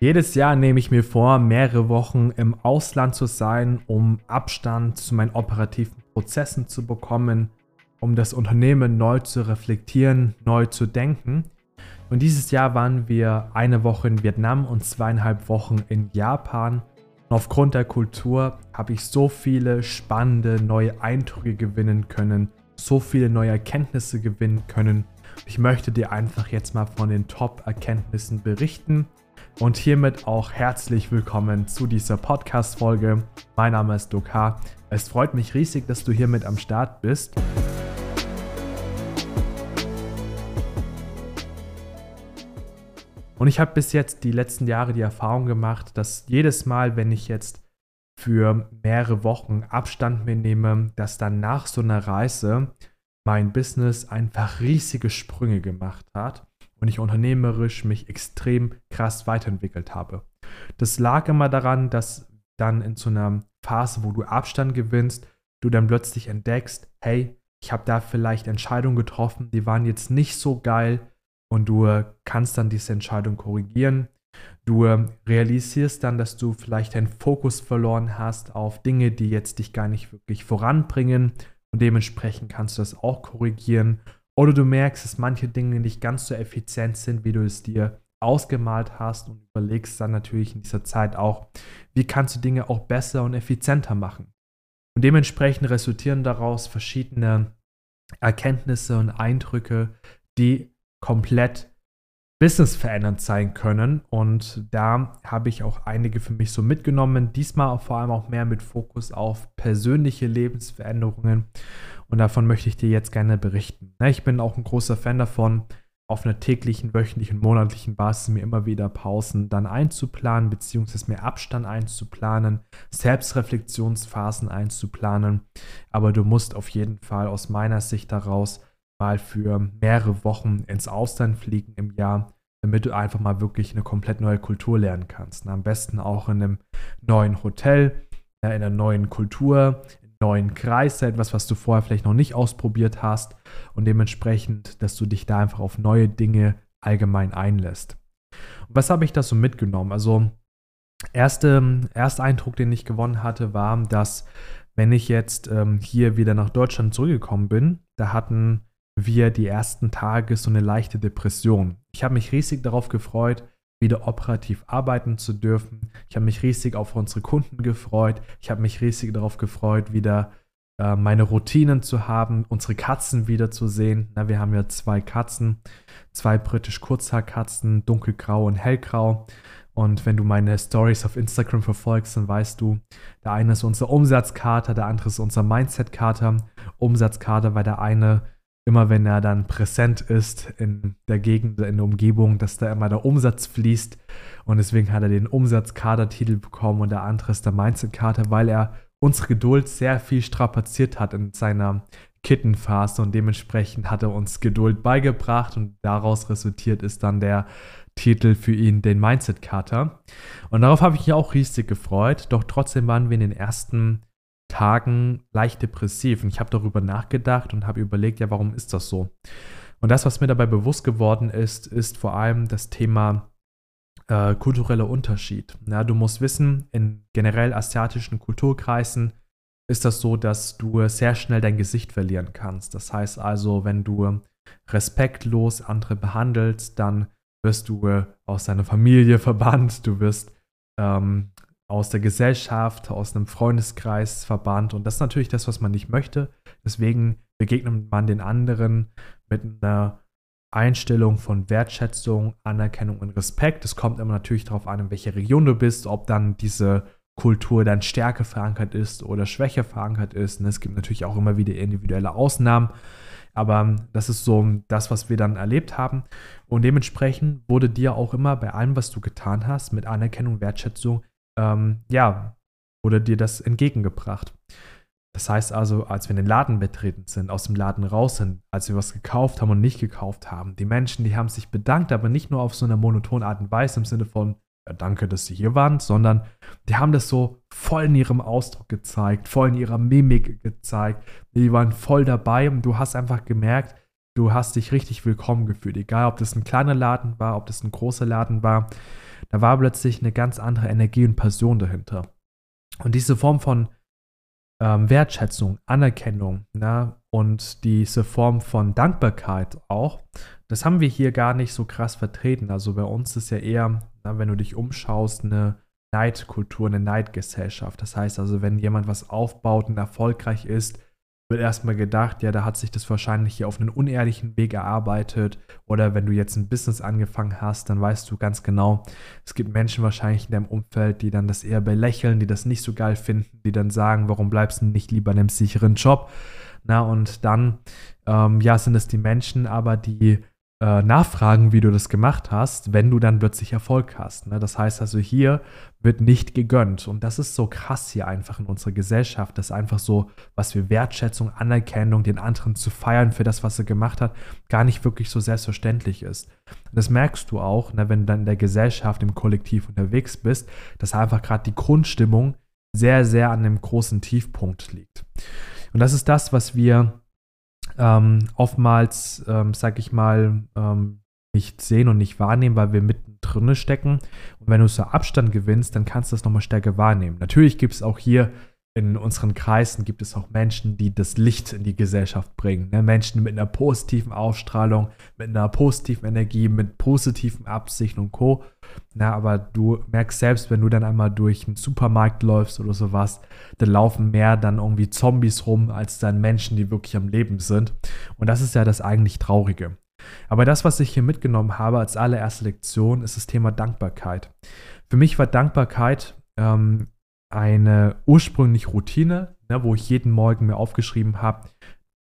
Jedes Jahr nehme ich mir vor, mehrere Wochen im Ausland zu sein, um Abstand zu meinen operativen Prozessen zu bekommen, um das Unternehmen neu zu reflektieren, neu zu denken. Und dieses Jahr waren wir eine Woche in Vietnam und zweieinhalb Wochen in Japan. Und aufgrund der Kultur habe ich so viele spannende neue Eindrücke gewinnen können, so viele neue Erkenntnisse gewinnen können. Ich möchte dir einfach jetzt mal von den Top-Erkenntnissen berichten und hiermit auch herzlich willkommen zu dieser Podcast-Folge. Mein Name ist Dokar. Es freut mich riesig, dass du hier mit am Start bist. Und ich habe bis jetzt die letzten Jahre die Erfahrung gemacht, dass jedes Mal, wenn ich jetzt für mehrere Wochen Abstand mir nehme, dass dann nach so einer Reise mein Business einfach riesige Sprünge gemacht hat und ich unternehmerisch mich extrem krass weiterentwickelt habe. Das lag immer daran, dass dann in so einer Phase, wo du Abstand gewinnst, du dann plötzlich entdeckst, hey, ich habe da vielleicht Entscheidungen getroffen, die waren jetzt nicht so geil und du kannst dann diese Entscheidung korrigieren. Du realisierst dann, dass du vielleicht deinen Fokus verloren hast auf Dinge, die jetzt dich gar nicht wirklich voranbringen und dementsprechend kannst du das auch korrigieren oder du merkst, dass manche Dinge nicht ganz so effizient sind, wie du es dir ausgemalt hast und überlegst dann natürlich in dieser Zeit auch, wie kannst du Dinge auch besser und effizienter machen. Und dementsprechend resultieren daraus verschiedene Erkenntnisse und Eindrücke, die komplett businessverändernd sein können. Und da habe ich auch einige für mich so mitgenommen. Diesmal vor allem auch mehr mit Fokus auf persönliche Lebensveränderungen. Und davon möchte ich dir jetzt gerne berichten. Ne, ich bin auch ein großer Fan davon, auf einer täglichen, wöchentlichen, monatlichen Basis mir immer wieder Pausen dann einzuplanen, beziehungsweise mir Abstand einzuplanen, Selbstreflexionsphasen einzuplanen. Aber du musst auf jeden Fall aus meiner Sicht daraus mal für mehrere Wochen ins Ausland fliegen im Jahr, damit du einfach mal wirklich eine komplett neue Kultur lernen kannst. am besten auch in einem neuen Hotel, in einer neuen Kultur, neuen Kreis, etwas, was du vorher vielleicht noch nicht ausprobiert hast und dementsprechend, dass du dich da einfach auf neue Dinge allgemein einlässt. Und was habe ich da so mitgenommen? Also, erste, erster Eindruck, den ich gewonnen hatte, war, dass wenn ich jetzt ähm, hier wieder nach Deutschland zurückgekommen bin, da hatten wir die ersten Tage so eine leichte Depression. Ich habe mich riesig darauf gefreut, wieder operativ arbeiten zu dürfen. Ich habe mich riesig auf unsere Kunden gefreut. Ich habe mich riesig darauf gefreut, wieder äh, meine Routinen zu haben, unsere Katzen wieder zu sehen. Na, wir haben ja zwei Katzen, zwei britisch Kurzhaarkatzen, dunkelgrau und hellgrau. Und wenn du meine Stories auf Instagram verfolgst, dann weißt du, der eine ist unser Umsatzkater, der andere ist unser Mindset-Kater. Umsatzkater, weil der eine immer wenn er dann präsent ist in der Gegend, in der Umgebung, dass da immer der Umsatz fließt. Und deswegen hat er den Umsatzkader-Titel bekommen und der andere ist der Mindset-Kater, weil er unsere Geduld sehr viel strapaziert hat in seiner Kittenphase und dementsprechend hat er uns Geduld beigebracht und daraus resultiert ist dann der Titel für ihn, den Mindset-Kater. Und darauf habe ich mich auch riesig gefreut, doch trotzdem waren wir in den ersten Tagen leicht depressiv. Und ich habe darüber nachgedacht und habe überlegt, ja, warum ist das so? Und das, was mir dabei bewusst geworden ist, ist vor allem das Thema äh, kultureller Unterschied. Ja, du musst wissen, in generell asiatischen Kulturkreisen ist das so, dass du sehr schnell dein Gesicht verlieren kannst. Das heißt also, wenn du respektlos andere behandelst, dann wirst du äh, aus deiner Familie verbannt, du wirst ähm, aus der Gesellschaft, aus einem Freundeskreis verbannt. Und das ist natürlich das, was man nicht möchte. Deswegen begegnet man den anderen mit einer Einstellung von Wertschätzung, Anerkennung und Respekt. Es kommt immer natürlich darauf an, in welcher Region du bist, ob dann diese Kultur dann stärker verankert ist oder schwächer verankert ist. Und es gibt natürlich auch immer wieder individuelle Ausnahmen. Aber das ist so das, was wir dann erlebt haben. Und dementsprechend wurde dir auch immer bei allem, was du getan hast, mit Anerkennung, Wertschätzung ähm, ja, wurde dir das entgegengebracht. Das heißt also, als wir in den Laden betreten sind, aus dem Laden raus sind, als wir was gekauft haben und nicht gekauft haben, die Menschen, die haben sich bedankt, aber nicht nur auf so einer monotonen Art und Weise im Sinne von, ja, danke, dass Sie hier waren, sondern die haben das so voll in ihrem Ausdruck gezeigt, voll in ihrer Mimik gezeigt. Die waren voll dabei und du hast einfach gemerkt, du hast dich richtig willkommen gefühlt. Egal, ob das ein kleiner Laden war, ob das ein großer Laden war. Da war plötzlich eine ganz andere Energie und Passion dahinter. Und diese Form von ähm, Wertschätzung, Anerkennung ne, und diese Form von Dankbarkeit auch, das haben wir hier gar nicht so krass vertreten. Also bei uns ist ja eher, na, wenn du dich umschaust, eine Neidkultur, eine Neidgesellschaft. Das heißt also, wenn jemand was aufbaut und erfolgreich ist, wird erstmal gedacht, ja, da hat sich das wahrscheinlich hier auf einen unehrlichen Weg erarbeitet. Oder wenn du jetzt ein Business angefangen hast, dann weißt du ganz genau, es gibt Menschen wahrscheinlich in deinem Umfeld, die dann das eher belächeln, die das nicht so geil finden, die dann sagen, warum bleibst du nicht lieber in einem sicheren Job? Na, und dann, ähm, ja, sind es die Menschen aber, die äh, nachfragen, wie du das gemacht hast, wenn du dann plötzlich Erfolg hast. Ne? Das heißt also, hier wird nicht gegönnt. Und das ist so krass hier einfach in unserer Gesellschaft, dass einfach so, was wir Wertschätzung, Anerkennung, den anderen zu feiern für das, was er gemacht hat, gar nicht wirklich so selbstverständlich ist. Das merkst du auch, ne, wenn du dann in der Gesellschaft, im Kollektiv unterwegs bist, dass einfach gerade die Grundstimmung sehr, sehr an einem großen Tiefpunkt liegt. Und das ist das, was wir ähm, oftmals, ähm, sag ich mal, ähm, nicht sehen und nicht wahrnehmen, weil wir mittendrin stecken. Und wenn du so Abstand gewinnst, dann kannst du das nochmal stärker wahrnehmen. Natürlich gibt es auch hier in unseren Kreisen gibt es auch Menschen, die das Licht in die Gesellschaft bringen. Ne? Menschen mit einer positiven Ausstrahlung, mit einer positiven Energie, mit positiven Absichten und Co. Na, aber du merkst selbst, wenn du dann einmal durch einen Supermarkt läufst oder sowas, dann laufen mehr dann irgendwie Zombies rum, als dann Menschen, die wirklich am Leben sind. Und das ist ja das eigentlich Traurige. Aber das, was ich hier mitgenommen habe als allererste Lektion, ist das Thema Dankbarkeit. Für mich war Dankbarkeit ähm, eine ursprüngliche Routine, ne, wo ich jeden Morgen mir aufgeschrieben habe,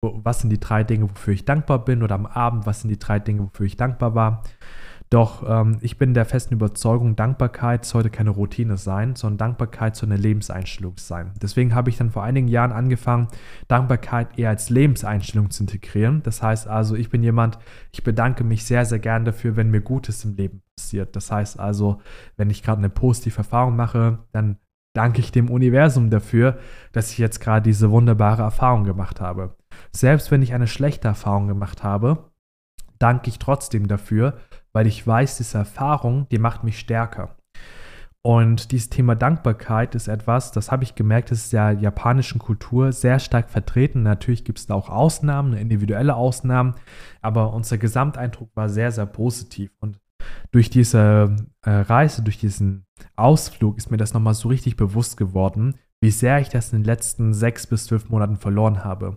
was sind die drei Dinge, wofür ich dankbar bin, oder am Abend, was sind die drei Dinge, wofür ich dankbar war. Doch ähm, ich bin der festen Überzeugung, Dankbarkeit sollte keine Routine sein, sondern Dankbarkeit soll eine Lebenseinstellung sein. Deswegen habe ich dann vor einigen Jahren angefangen, Dankbarkeit eher als Lebenseinstellung zu integrieren. Das heißt also, ich bin jemand, ich bedanke mich sehr, sehr gern dafür, wenn mir Gutes im Leben passiert. Das heißt also, wenn ich gerade eine positive Erfahrung mache, dann danke ich dem Universum dafür, dass ich jetzt gerade diese wunderbare Erfahrung gemacht habe. Selbst wenn ich eine schlechte Erfahrung gemacht habe, danke ich trotzdem dafür, weil ich weiß, diese Erfahrung, die macht mich stärker. Und dieses Thema Dankbarkeit ist etwas, das habe ich gemerkt, das ist der japanischen Kultur sehr stark vertreten. Natürlich gibt es da auch Ausnahmen, individuelle Ausnahmen, aber unser Gesamteindruck war sehr, sehr positiv. Und durch diese äh, Reise, durch diesen Ausflug ist mir das nochmal so richtig bewusst geworden, wie sehr ich das in den letzten sechs bis zwölf Monaten verloren habe.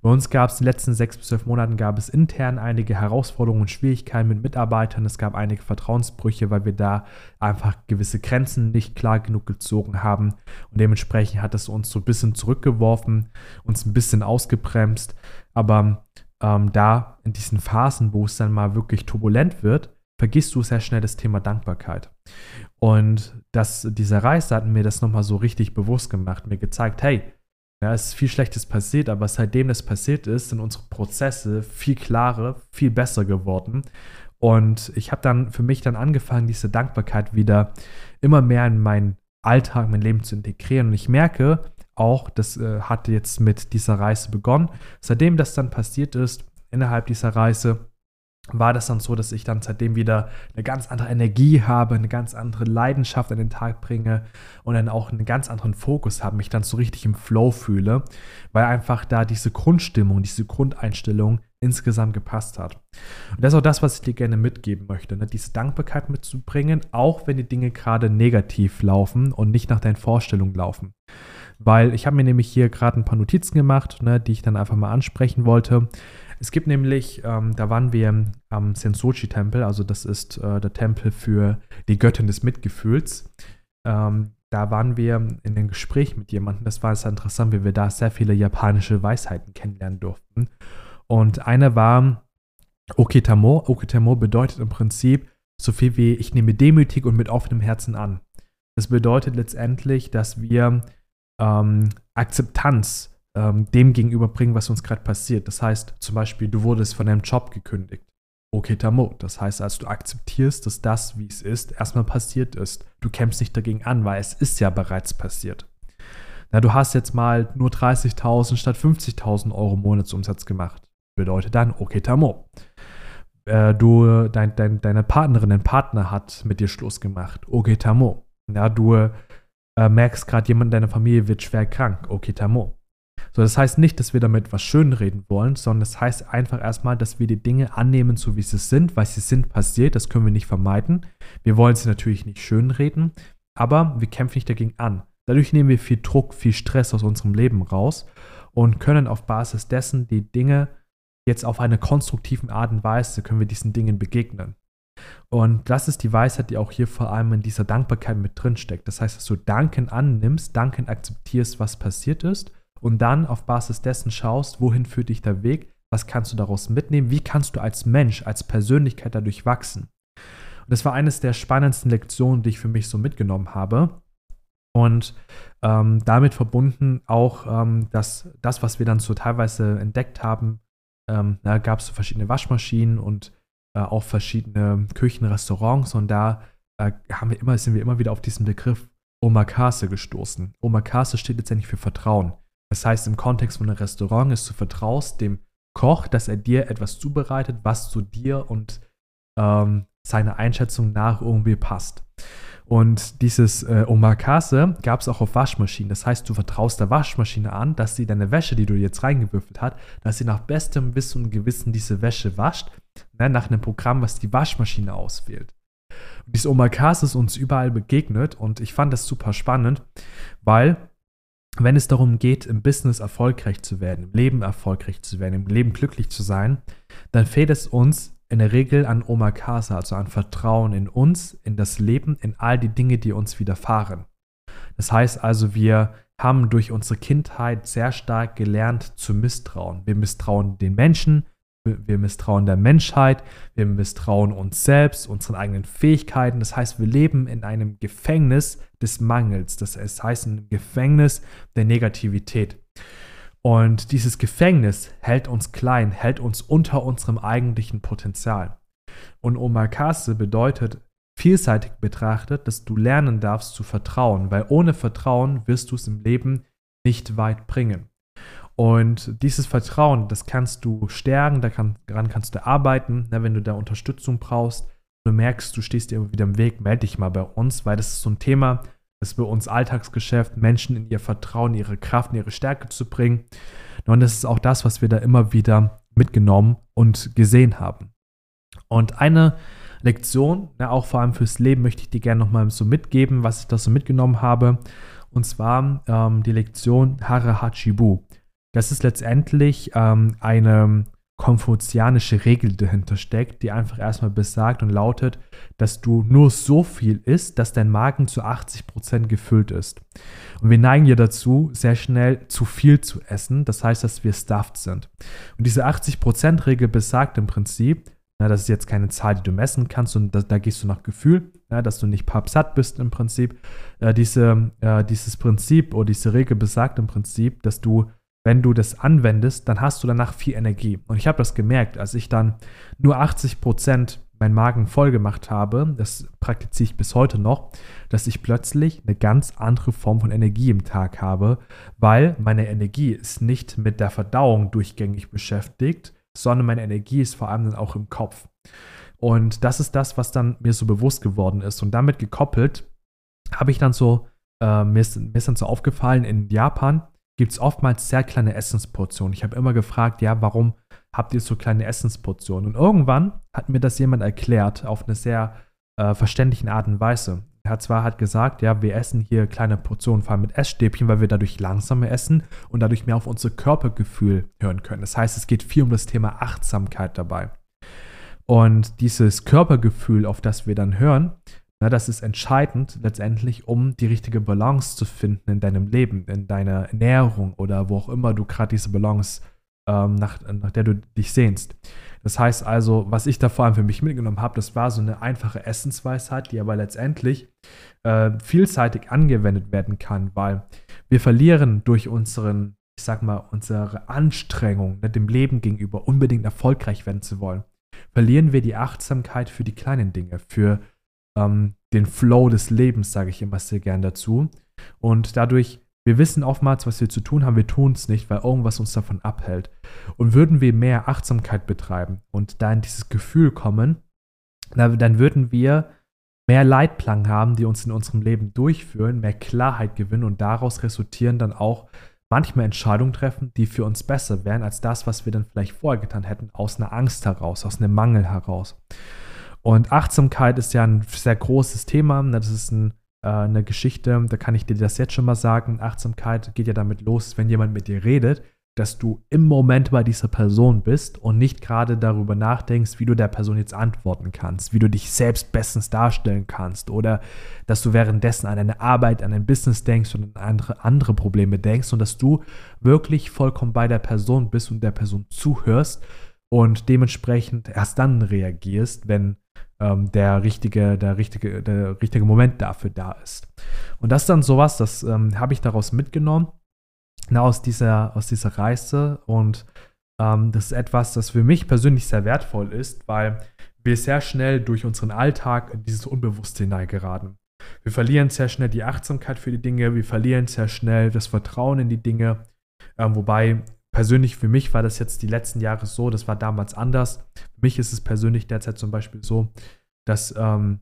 Bei uns gab es in den letzten sechs bis zwölf Monaten gab es intern einige Herausforderungen und Schwierigkeiten mit Mitarbeitern. Es gab einige Vertrauensbrüche, weil wir da einfach gewisse Grenzen nicht klar genug gezogen haben. Und dementsprechend hat es uns so ein bisschen zurückgeworfen, uns ein bisschen ausgebremst. Aber ähm, da in diesen Phasen, wo es dann mal wirklich turbulent wird, vergisst du sehr schnell das Thema Dankbarkeit. Und das, dieser Reise hat mir das nochmal so richtig bewusst gemacht, mir gezeigt, hey, ja, ist viel Schlechtes passiert, aber seitdem das passiert ist, sind unsere Prozesse viel klarer, viel besser geworden. Und ich habe dann für mich dann angefangen, diese Dankbarkeit wieder immer mehr in meinen Alltag, mein Leben zu integrieren. Und ich merke auch, das äh, hat jetzt mit dieser Reise begonnen. Seitdem das dann passiert ist, innerhalb dieser Reise, war das dann so, dass ich dann seitdem wieder eine ganz andere Energie habe, eine ganz andere Leidenschaft an den Tag bringe und dann auch einen ganz anderen Fokus habe, mich dann so richtig im Flow fühle, weil einfach da diese Grundstimmung, diese Grundeinstellung insgesamt gepasst hat. Und das ist auch das, was ich dir gerne mitgeben möchte, ne? diese Dankbarkeit mitzubringen, auch wenn die Dinge gerade negativ laufen und nicht nach deinen Vorstellungen laufen. Weil ich habe mir nämlich hier gerade ein paar Notizen gemacht, ne, die ich dann einfach mal ansprechen wollte. Es gibt nämlich, ähm, da waren wir am Sensoji-Tempel, also das ist äh, der Tempel für die Göttin des Mitgefühls. Ähm, da waren wir in einem Gespräch mit jemandem. Das war sehr interessant, wie wir da sehr viele japanische Weisheiten kennenlernen durften. Und eine war Okitamo. Okitamo bedeutet im Prinzip so viel wie ich nehme demütig und mit offenem Herzen an. Das bedeutet letztendlich, dass wir ähm, Akzeptanz ähm, dem gegenüberbringen, was uns gerade passiert. Das heißt zum Beispiel, du wurdest von deinem Job gekündigt. Okay, Tamo. Das heißt, als du akzeptierst, dass das, wie es ist, erstmal passiert ist. Du kämpfst nicht dagegen an, weil es ist ja bereits passiert. Na, du hast jetzt mal nur 30.000 statt 50.000 Euro Monatsumsatz gemacht. Bedeutet dann, okay, Tamo. äh, du, dein, dein, deine Partnerin, dein Partner hat mit dir Schluss gemacht. Okay, tamo. Ja, du äh, merkst gerade, jemand in deiner Familie wird schwer krank. Okay, tamo. So, das heißt nicht, dass wir damit was schönreden wollen, sondern das heißt einfach erstmal, dass wir die Dinge annehmen, so wie sie sind, weil sie sind passiert, das können wir nicht vermeiden. Wir wollen sie natürlich nicht schönreden, aber wir kämpfen nicht dagegen an. Dadurch nehmen wir viel Druck, viel Stress aus unserem Leben raus und können auf Basis dessen die Dinge jetzt auf eine konstruktive Art und Weise, können wir diesen Dingen begegnen. Und das ist die Weisheit, die auch hier vor allem in dieser Dankbarkeit mit drin steckt. Das heißt, dass du Danken annimmst, Danken akzeptierst, was passiert ist und dann auf Basis dessen schaust, wohin führt dich der Weg, was kannst du daraus mitnehmen, wie kannst du als Mensch, als Persönlichkeit dadurch wachsen. Und das war eines der spannendsten Lektionen, die ich für mich so mitgenommen habe. Und ähm, damit verbunden auch, ähm, dass das, was wir dann so teilweise entdeckt haben, ähm, da gab es so verschiedene Waschmaschinen und äh, auch verschiedene Küchen, Restaurants und da äh, haben wir immer, sind wir immer wieder auf diesen Begriff Omakase gestoßen. Omakase steht letztendlich für Vertrauen. Das heißt, im Kontext von einem Restaurant ist, du vertraust dem Koch, dass er dir etwas zubereitet, was zu dir und ähm, seiner Einschätzung nach irgendwie passt. Und dieses äh, Omakase gab es auch auf Waschmaschinen. Das heißt, du vertraust der Waschmaschine an, dass sie deine Wäsche, die du jetzt reingewürfelt hast, dass sie nach bestem Wissen und Gewissen diese Wäsche wascht, ne, nach einem Programm, was die Waschmaschine auswählt. Und dieses Omakase ist uns überall begegnet und ich fand das super spannend, weil wenn es darum geht, im Business erfolgreich zu werden, im Leben erfolgreich zu werden, im Leben glücklich zu sein, dann fehlt es uns in der Regel an Omakase, also an Vertrauen in uns, in das Leben, in all die Dinge, die uns widerfahren. Das heißt also, wir haben durch unsere Kindheit sehr stark gelernt zu misstrauen. Wir misstrauen den Menschen, wir misstrauen der Menschheit, wir misstrauen uns selbst, unseren eigenen Fähigkeiten. Das heißt, wir leben in einem Gefängnis des Mangels. Das heißt, in einem Gefängnis der Negativität. Und dieses Gefängnis hält uns klein, hält uns unter unserem eigentlichen Potenzial. Und Omakase bedeutet vielseitig betrachtet, dass du lernen darfst zu vertrauen, weil ohne Vertrauen wirst du es im Leben nicht weit bringen. Und dieses Vertrauen, das kannst du stärken, daran kannst du arbeiten, ne, wenn du da Unterstützung brauchst. Du merkst, du stehst dir immer wieder im Weg, melde dich mal bei uns, weil das ist so ein Thema, ist für uns Alltagsgeschäft, Menschen in ihr Vertrauen, ihre Kraft, in ihre Stärke zu bringen. Und das ist auch das, was wir da immer wieder mitgenommen und gesehen haben. Und eine Lektion, ja, auch vor allem fürs Leben, möchte ich dir gerne nochmal so mitgeben, was ich da so mitgenommen habe. Und zwar ähm, die Lektion Hara Hachibu. Das ist letztendlich ähm, eine konfuzianische Regel dahinter steckt, die einfach erstmal besagt und lautet, dass du nur so viel isst, dass dein Magen zu 80% gefüllt ist. Und wir neigen ja dazu, sehr schnell zu viel zu essen. Das heißt, dass wir stuffed sind. Und diese 80%-Regel besagt im Prinzip, na, das ist jetzt keine Zahl, die du messen kannst und da, da gehst du nach Gefühl, na, dass du nicht pappsatt bist im Prinzip. Äh, diese, äh, dieses Prinzip oder diese Regel besagt im Prinzip, dass du wenn du das anwendest, dann hast du danach viel Energie. Und ich habe das gemerkt, als ich dann nur 80 Prozent meinen Magen voll gemacht habe, das praktiziere ich bis heute noch, dass ich plötzlich eine ganz andere Form von Energie im Tag habe, weil meine Energie ist nicht mit der Verdauung durchgängig beschäftigt, sondern meine Energie ist vor allem dann auch im Kopf. Und das ist das, was dann mir so bewusst geworden ist. Und damit gekoppelt habe ich dann so, äh, mir, ist, mir ist dann so aufgefallen, in Japan gibt es oftmals sehr kleine Essensportionen. Ich habe immer gefragt, ja, warum habt ihr so kleine Essensportionen? Und irgendwann hat mir das jemand erklärt, auf eine sehr äh, verständliche Art und Weise. Er hat zwar hat gesagt, ja, wir essen hier kleine Portionen, vor allem mit Essstäbchen, weil wir dadurch langsamer essen und dadurch mehr auf unser Körpergefühl hören können. Das heißt, es geht viel um das Thema Achtsamkeit dabei. Und dieses Körpergefühl, auf das wir dann hören, na, das ist entscheidend letztendlich, um die richtige Balance zu finden in deinem Leben, in deiner Ernährung oder wo auch immer du gerade diese Balance, ähm, nach, nach der du dich sehnst. Das heißt also, was ich da vor allem für mich mitgenommen habe, das war so eine einfache Essensweisheit, die aber letztendlich äh, vielseitig angewendet werden kann, weil wir verlieren durch unseren, ich sag mal, unsere Anstrengung, ne, dem Leben gegenüber unbedingt erfolgreich werden zu wollen, verlieren wir die Achtsamkeit für die kleinen Dinge, für ähm, den Flow des Lebens, sage ich immer sehr gern dazu. Und dadurch Wir wissen oftmals, was wir zu tun haben, wir tun es nicht, weil irgendwas uns davon abhält. Und würden wir mehr Achtsamkeit betreiben und da in dieses Gefühl kommen, dann würden wir mehr Leitplanken haben, die uns in unserem Leben durchführen, mehr Klarheit gewinnen und daraus resultieren dann auch manchmal Entscheidungen treffen, die für uns besser wären als das, was wir dann vielleicht vorher getan hätten, aus einer Angst heraus, aus einem Mangel heraus. Und Achtsamkeit ist ja ein sehr großes Thema. Das ist ein, äh, eine Geschichte, da kann ich dir das jetzt schon mal sagen. Achtsamkeit geht ja damit los, wenn jemand mit dir redet, dass du im Moment bei dieser Person bist und nicht gerade darüber nachdenkst, wie du der Person jetzt antworten kannst, wie du dich selbst bestens darstellen kannst oder dass du währenddessen an deine Arbeit, an dein Business denkst und an andere, andere Probleme denkst und dass du wirklich vollkommen bei der Person bist und der Person zuhörst und dementsprechend erst dann reagierst, wenn ähm, der, richtige, der, richtige, der richtige Moment dafür da ist. Und das ist dann sowas, das ähm, habe ich daraus mitgenommen na, aus, dieser, aus dieser Reise. Und ähm, das ist etwas, das für mich persönlich sehr wertvoll ist, weil wir sehr schnell durch unseren Alltag in dieses Unbewusste hineingeraten. Wir verlieren sehr schnell die Achtsamkeit für die Dinge, wir verlieren sehr schnell das Vertrauen in die Dinge. Ähm, wobei persönlich für mich war das jetzt die letzten Jahre so, das war damals anders. Für mich ist es persönlich derzeit zum Beispiel so, dass ähm,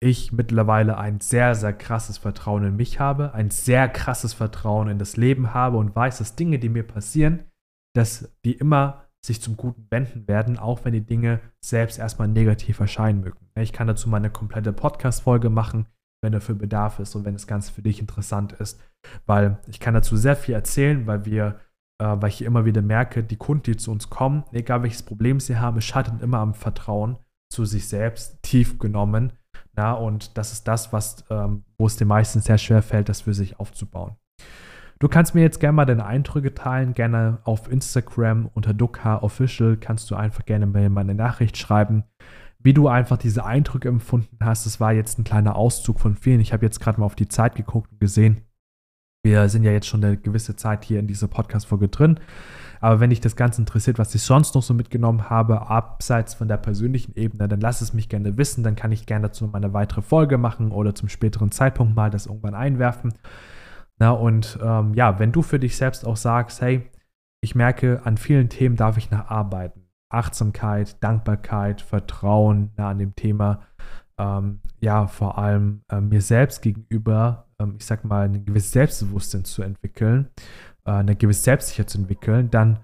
ich mittlerweile ein sehr, sehr krasses Vertrauen in mich habe, ein sehr krasses Vertrauen in das Leben habe und weiß, dass Dinge, die mir passieren, dass die immer sich zum Guten wenden werden, auch wenn die Dinge selbst erstmal negativ erscheinen mögen. Ich kann dazu mal eine komplette Podcast-Folge machen, wenn dafür Bedarf ist und wenn das Ganze für dich interessant ist, weil ich kann dazu sehr viel erzählen, weil wir, äh, weil ich immer wieder merke, die Kunden, die zu uns kommen, egal welches Problem sie haben, es scheitert immer am Vertrauen zu sich selbst, tief genommen ja, und das ist das, was, ähm, wo es den meisten sehr schwer fällt, das für sich aufzubauen. Du kannst mir jetzt gerne mal deine Eindrücke teilen, gerne auf Instagram unter Dukha Official kannst du einfach gerne mal eine Nachricht schreiben, wie du einfach diese Eindrücke empfunden hast. Das war jetzt ein kleiner Auszug von vielen. Ich habe jetzt gerade mal auf die Zeit geguckt und gesehen, wir sind ja jetzt schon eine gewisse Zeit hier in dieser Podcast-Folge drin. Aber wenn dich das Ganze interessiert, was ich sonst noch so mitgenommen habe, abseits von der persönlichen Ebene, dann lass es mich gerne wissen. Dann kann ich gerne dazu mal eine weitere Folge machen oder zum späteren Zeitpunkt mal das irgendwann einwerfen. Na, und ähm, ja, wenn du für dich selbst auch sagst, hey, ich merke, an vielen Themen darf ich nacharbeiten. Achtsamkeit, Dankbarkeit, Vertrauen na, an dem Thema, ähm, ja, vor allem äh, mir selbst gegenüber, ich sag mal, ein gewisses Selbstbewusstsein zu entwickeln äh, eine gewisse Selbstsicherheit zu entwickeln, dann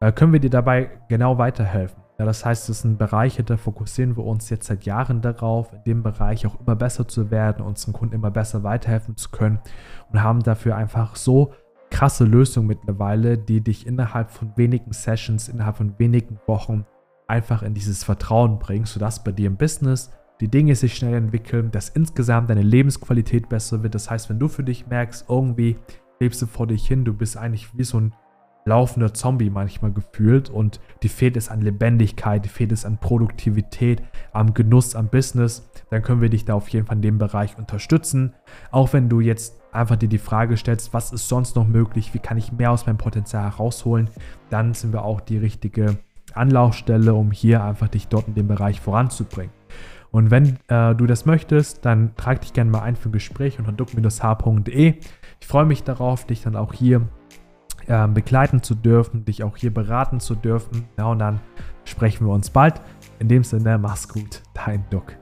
äh, können wir dir dabei genau weiterhelfen. Ja, das heißt, es sind Bereiche, da fokussieren wir uns jetzt seit Jahren darauf, in dem Bereich auch immer besser zu werden, unseren Kunden immer besser weiterhelfen zu können und haben dafür einfach so krasse Lösungen mittlerweile, die dich innerhalb von wenigen Sessions, innerhalb von wenigen Wochen einfach in dieses Vertrauen bringen, sodass bei dir im Business die Dinge sich schnell entwickeln, dass insgesamt deine Lebensqualität besser wird. Das heißt, wenn du für dich merkst, irgendwie lebst du vor dich hin, du bist eigentlich wie so ein laufender Zombie manchmal gefühlt und die fehlt es an Lebendigkeit, die fehlt es an Produktivität, am Genuss, am Business, dann können wir dich da auf jeden Fall in dem Bereich unterstützen. Auch wenn du jetzt einfach dir die Frage stellst, was ist sonst noch möglich, wie kann ich mehr aus meinem Potenzial herausholen, dann sind wir auch die richtige Anlaufstelle, um hier einfach dich dort in dem Bereich voranzubringen. Und wenn äh, du das möchtest, dann trag dich gerne mal ein für ein Gespräch unter duck-h.de. Ich freue mich darauf, dich dann auch hier äh, begleiten zu dürfen, dich auch hier beraten zu dürfen. Ja, und dann sprechen wir uns bald. In dem Sinne, mach's gut, dein Duck.